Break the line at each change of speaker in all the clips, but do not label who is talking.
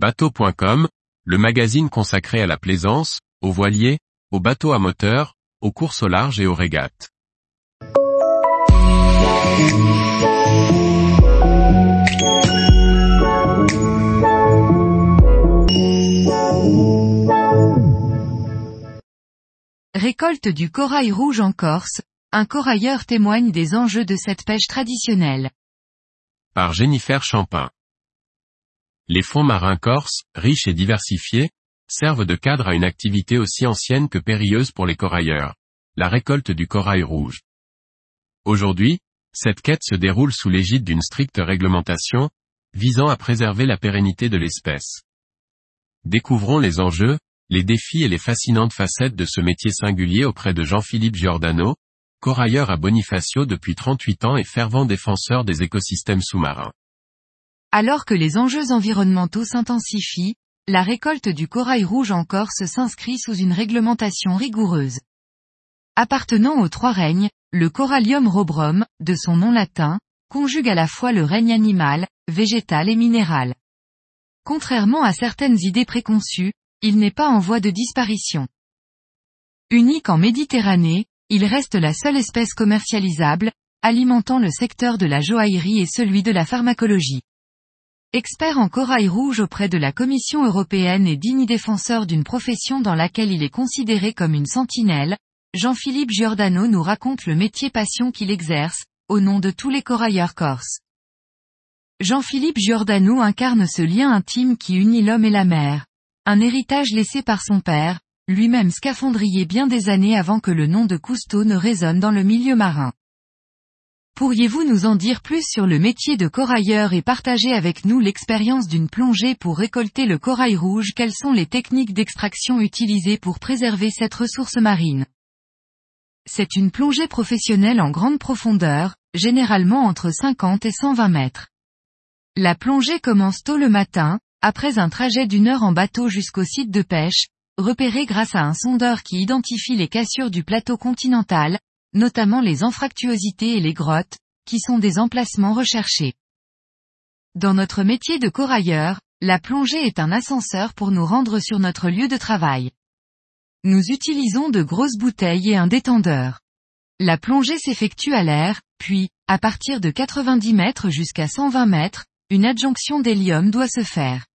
Bateau.com, le magazine consacré à la plaisance, aux voiliers, aux bateaux à moteur, aux courses au large et aux régates.
Récolte du corail rouge en Corse, un corailleur témoigne des enjeux de cette pêche traditionnelle.
Par Jennifer Champin. Les fonds marins corses, riches et diversifiés, servent de cadre à une activité aussi ancienne que périlleuse pour les corailleurs. La récolte du corail rouge. Aujourd'hui, cette quête se déroule sous l'égide d'une stricte réglementation, visant à préserver la pérennité de l'espèce. Découvrons les enjeux, les défis et les fascinantes facettes de ce métier singulier auprès de Jean-Philippe Giordano, corailleur à Bonifacio depuis 38 ans et fervent défenseur des écosystèmes sous-marins.
Alors que les enjeux environnementaux s'intensifient, la récolte du corail rouge en Corse s'inscrit sous une réglementation rigoureuse. Appartenant aux trois règnes, le Corallium rubrum, de son nom latin, conjugue à la fois le règne animal, végétal et minéral. Contrairement à certaines idées préconçues, il n'est pas en voie de disparition. Unique en Méditerranée, il reste la seule espèce commercialisable, alimentant le secteur de la joaillerie et celui de la pharmacologie. Expert en corail rouge auprès de la Commission européenne et digne défenseur d'une profession dans laquelle il est considéré comme une sentinelle, Jean-Philippe Giordano nous raconte le métier passion qu'il exerce, au nom de tous les corailleurs corses. Jean-Philippe Giordano incarne ce lien intime qui unit l'homme et la mer. Un héritage laissé par son père, lui-même scaphandrier bien des années avant que le nom de Cousteau ne résonne dans le milieu marin. Pourriez-vous nous en dire plus sur le métier de corailleur et partager avec nous l'expérience d'une plongée pour récolter le corail rouge? Quelles sont les techniques d'extraction utilisées pour préserver cette ressource marine? C'est une plongée professionnelle en grande profondeur, généralement entre 50 et 120 mètres. La plongée commence tôt le matin, après un trajet d'une heure en bateau jusqu'au site de pêche, repéré grâce à un sondeur qui identifie les cassures du plateau continental, notamment les anfractuosités et les grottes, qui sont des emplacements recherchés. Dans notre métier de corailleur, la plongée est un ascenseur pour nous rendre sur notre lieu de travail. Nous utilisons de grosses bouteilles et un détendeur. La plongée s'effectue à l'air, puis, à partir de 90 mètres jusqu'à 120 mètres, une adjonction d'hélium doit se faire.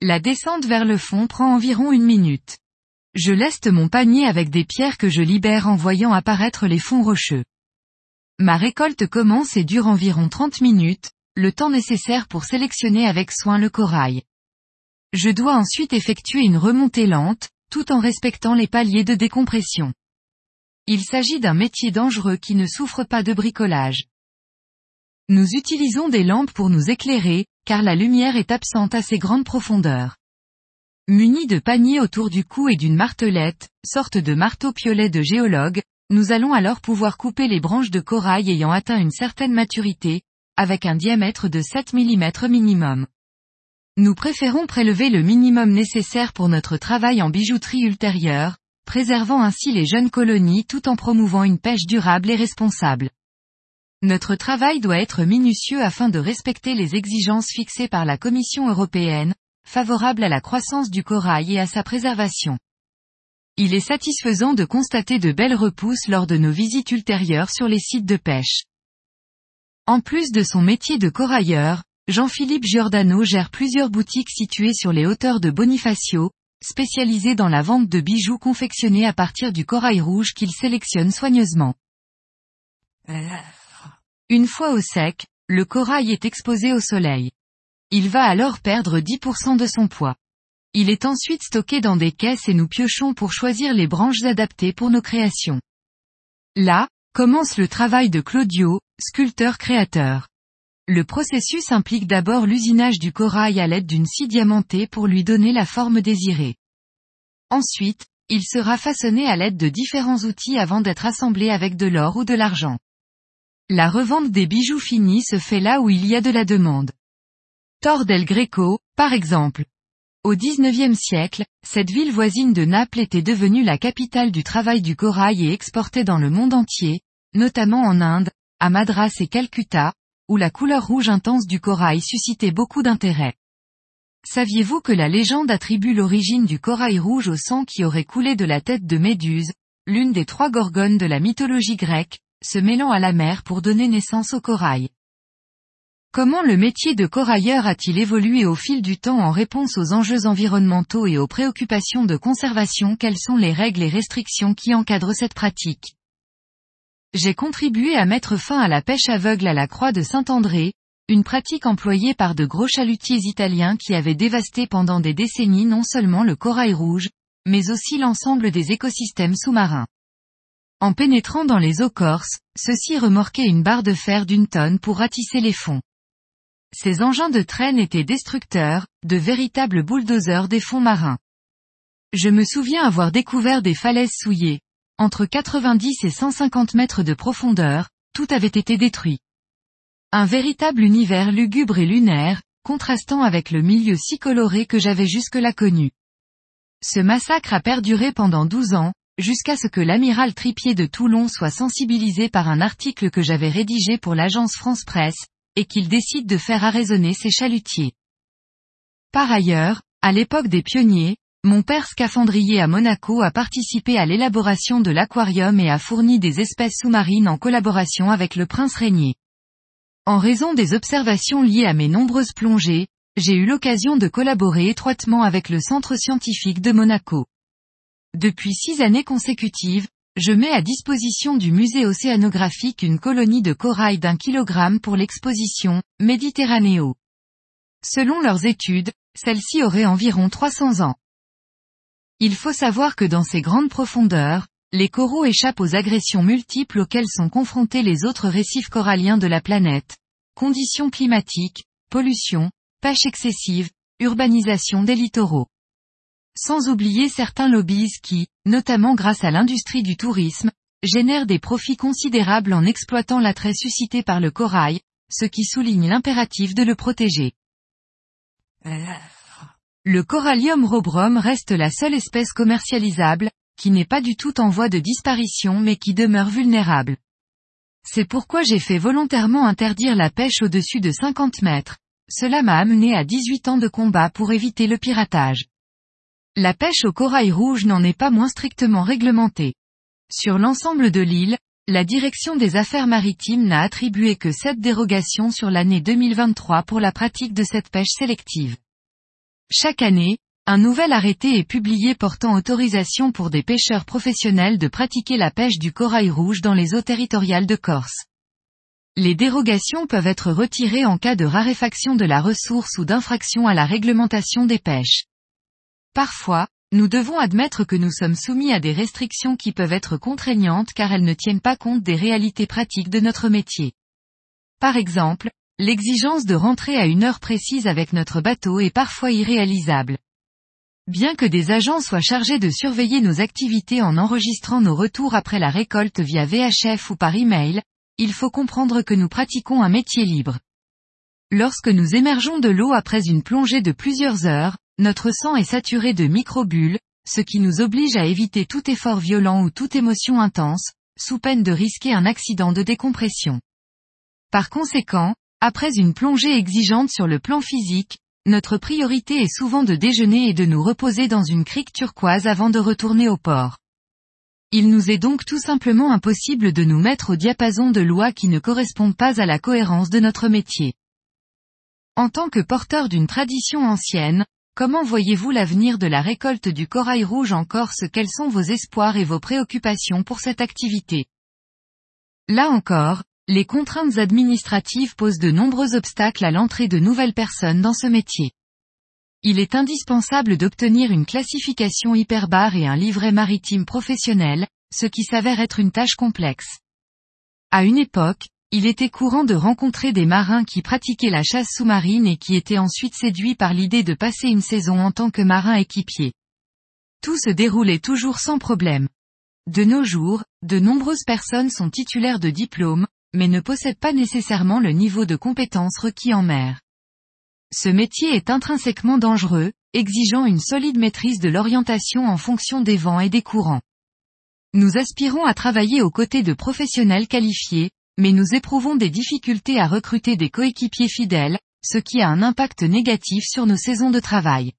La descente vers le fond prend environ une minute. Je leste mon panier avec des pierres que je libère en voyant apparaître les fonds rocheux. Ma récolte commence et dure environ 30 minutes, le temps nécessaire pour sélectionner avec soin le corail. Je dois ensuite effectuer une remontée lente, tout en respectant les paliers de décompression. Il s'agit d'un métier dangereux qui ne souffre pas de bricolage. Nous utilisons des lampes pour nous éclairer, car la lumière est absente à ces grandes profondeurs. Munis de paniers autour du cou et d'une martelette, sorte de marteau-piolet de géologue, nous allons alors pouvoir couper les branches de corail ayant atteint une certaine maturité, avec un diamètre de 7 mm minimum. Nous préférons prélever le minimum nécessaire pour notre travail en bijouterie ultérieure, préservant ainsi les jeunes colonies tout en promouvant une pêche durable et responsable. Notre travail doit être minutieux afin de respecter les exigences fixées par la Commission européenne, favorable à la croissance du corail et à sa préservation. Il est satisfaisant de constater de belles repousses lors de nos visites ultérieures sur les sites de pêche. En plus de son métier de corailleur, Jean-Philippe Giordano gère plusieurs boutiques situées sur les hauteurs de Bonifacio, spécialisées dans la vente de bijoux confectionnés à partir du corail rouge qu'il sélectionne soigneusement. Une fois au sec, le corail est exposé au soleil. Il va alors perdre 10% de son poids. Il est ensuite stocké dans des caisses et nous piochons pour choisir les branches adaptées pour nos créations. Là, commence le travail de Claudio, sculpteur-créateur. Le processus implique d'abord l'usinage du corail à l'aide d'une scie diamantée pour lui donner la forme désirée. Ensuite, il sera façonné à l'aide de différents outils avant d'être assemblé avec de l'or ou de l'argent. La revente des bijoux finis se fait là où il y a de la demande. Tor del Greco, par exemple. Au XIXe siècle, cette ville voisine de Naples était devenue la capitale du travail du corail et exportait dans le monde entier, notamment en Inde, à Madras et Calcutta, où la couleur rouge intense du corail suscitait beaucoup d'intérêt. Saviez-vous que la légende attribue l'origine du corail rouge au sang qui aurait coulé de la tête de Méduse, l'une des trois gorgones de la mythologie grecque, se mêlant à la mer pour donner naissance au corail? Comment le métier de corailleur a-t-il évolué au fil du temps en réponse aux enjeux environnementaux et aux préoccupations de conservation? Quelles sont les règles et restrictions qui encadrent cette pratique? J'ai contribué à mettre fin à la pêche aveugle à la croix de Saint-André, une pratique employée par de gros chalutiers italiens qui avaient dévasté pendant des décennies non seulement le corail rouge, mais aussi l'ensemble des écosystèmes sous-marins. En pénétrant dans les eaux corses, ceux-ci remorquaient une barre de fer d'une tonne pour ratisser les fonds. Ces engins de traîne étaient destructeurs, de véritables bulldozers des fonds marins. Je me souviens avoir découvert des falaises souillées. Entre 90 et 150 mètres de profondeur, tout avait été détruit. Un véritable univers lugubre et lunaire, contrastant avec le milieu si coloré que j'avais jusque-là connu. Ce massacre a perduré pendant 12 ans, jusqu'à ce que l'amiral Tripier de Toulon soit sensibilisé par un article que j'avais rédigé pour l'agence France Presse, et qu'il décide de faire arraisonner ses chalutiers. Par ailleurs, à l'époque des pionniers, mon père scaphandrier à Monaco a participé à l'élaboration de l'aquarium et a fourni des espèces sous-marines en collaboration avec le prince Régnier. En raison des observations liées à mes nombreuses plongées, j'ai eu l'occasion de collaborer étroitement avec le centre scientifique de Monaco. Depuis six années consécutives, je mets à disposition du musée océanographique une colonie de corail d'un kilogramme pour l'exposition Méditerranéo. Selon leurs études, celle-ci aurait environ 300 ans. Il faut savoir que dans ces grandes profondeurs, les coraux échappent aux agressions multiples auxquelles sont confrontés les autres récifs coralliens de la planète. Conditions climatiques, pollution, pêche excessive, urbanisation des littoraux. Sans oublier certains lobbies qui, notamment grâce à l'industrie du tourisme, génèrent des profits considérables en exploitant l'attrait suscité par le corail, ce qui souligne l'impératif de le protéger. Le corallium robrum reste la seule espèce commercialisable, qui n'est pas du tout en voie de disparition mais qui demeure vulnérable. C'est pourquoi j'ai fait volontairement interdire la pêche au-dessus de 50 mètres. Cela m'a amené à 18 ans de combat pour éviter le piratage. La pêche au corail rouge n'en est pas moins strictement réglementée. Sur l'ensemble de l'île, la direction des affaires maritimes n'a attribué que 7 dérogations sur l'année 2023 pour la pratique de cette pêche sélective. Chaque année, un nouvel arrêté est publié portant autorisation pour des pêcheurs professionnels de pratiquer la pêche du corail rouge dans les eaux territoriales de Corse. Les dérogations peuvent être retirées en cas de raréfaction de la ressource ou d'infraction à la réglementation des pêches. Parfois, nous devons admettre que nous sommes soumis à des restrictions qui peuvent être contraignantes car elles ne tiennent pas compte des réalités pratiques de notre métier. Par exemple, l'exigence de rentrer à une heure précise avec notre bateau est parfois irréalisable. Bien que des agents soient chargés de surveiller nos activités en enregistrant nos retours après la récolte via VHF ou par email, il faut comprendre que nous pratiquons un métier libre. Lorsque nous émergeons de l'eau après une plongée de plusieurs heures, notre sang est saturé de microbules, ce qui nous oblige à éviter tout effort violent ou toute émotion intense, sous peine de risquer un accident de décompression. Par conséquent, après une plongée exigeante sur le plan physique, notre priorité est souvent de déjeuner et de nous reposer dans une crique turquoise avant de retourner au port. Il nous est donc tout simplement impossible de nous mettre au diapason de lois qui ne correspondent pas à la cohérence de notre métier. En tant que porteur d'une tradition ancienne, Comment voyez-vous l'avenir de la récolte du corail rouge en Corse? Quels sont vos espoirs et vos préoccupations pour cette activité? Là encore, les contraintes administratives posent de nombreux obstacles à l'entrée de nouvelles personnes dans ce métier. Il est indispensable d'obtenir une classification hyperbare et un livret maritime professionnel, ce qui s'avère être une tâche complexe. À une époque, il était courant de rencontrer des marins qui pratiquaient la chasse sous-marine et qui étaient ensuite séduits par l'idée de passer une saison en tant que marin équipier. Tout se déroulait toujours sans problème. De nos jours, de nombreuses personnes sont titulaires de diplômes, mais ne possèdent pas nécessairement le niveau de compétence requis en mer. Ce métier est intrinsèquement dangereux, exigeant une solide maîtrise de l'orientation en fonction des vents et des courants. Nous aspirons à travailler aux côtés de professionnels qualifiés, mais nous éprouvons des difficultés à recruter des coéquipiers fidèles, ce qui a un impact négatif sur nos saisons de travail.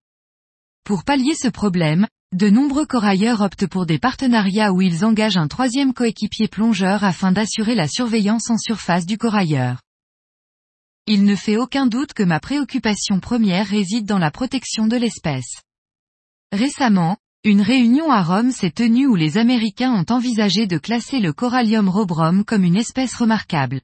Pour pallier ce problème, de nombreux corailleurs optent pour des partenariats où ils engagent un troisième coéquipier plongeur afin d'assurer la surveillance en surface du corailleur. Il ne fait aucun doute que ma préoccupation première réside dans la protection de l'espèce. Récemment, une réunion à Rome s'est tenue où les Américains ont envisagé de classer le Corallium rubrum comme une espèce remarquable.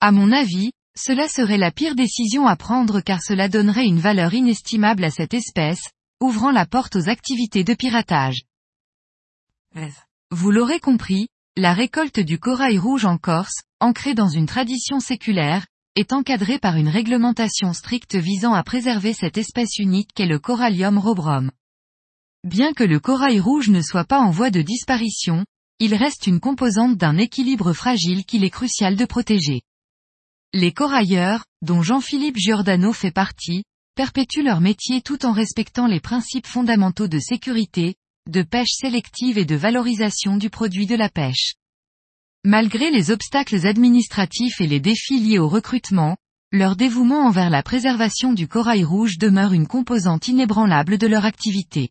À mon avis, cela serait la pire décision à prendre car cela donnerait une valeur inestimable à cette espèce, ouvrant la porte aux activités de piratage. Vous l'aurez compris, la récolte du corail rouge en Corse, ancrée dans une tradition séculaire, est encadrée par une réglementation stricte visant à préserver cette espèce unique qu'est le Corallium rubrum. Bien que le corail rouge ne soit pas en voie de disparition, il reste une composante d'un équilibre fragile qu'il est crucial de protéger. Les corailleurs, dont Jean-Philippe Giordano fait partie, perpétuent leur métier tout en respectant les principes fondamentaux de sécurité, de pêche sélective et de valorisation du produit de la pêche. Malgré les obstacles administratifs et les défis liés au recrutement, leur dévouement envers la préservation du corail rouge demeure une composante inébranlable de leur activité.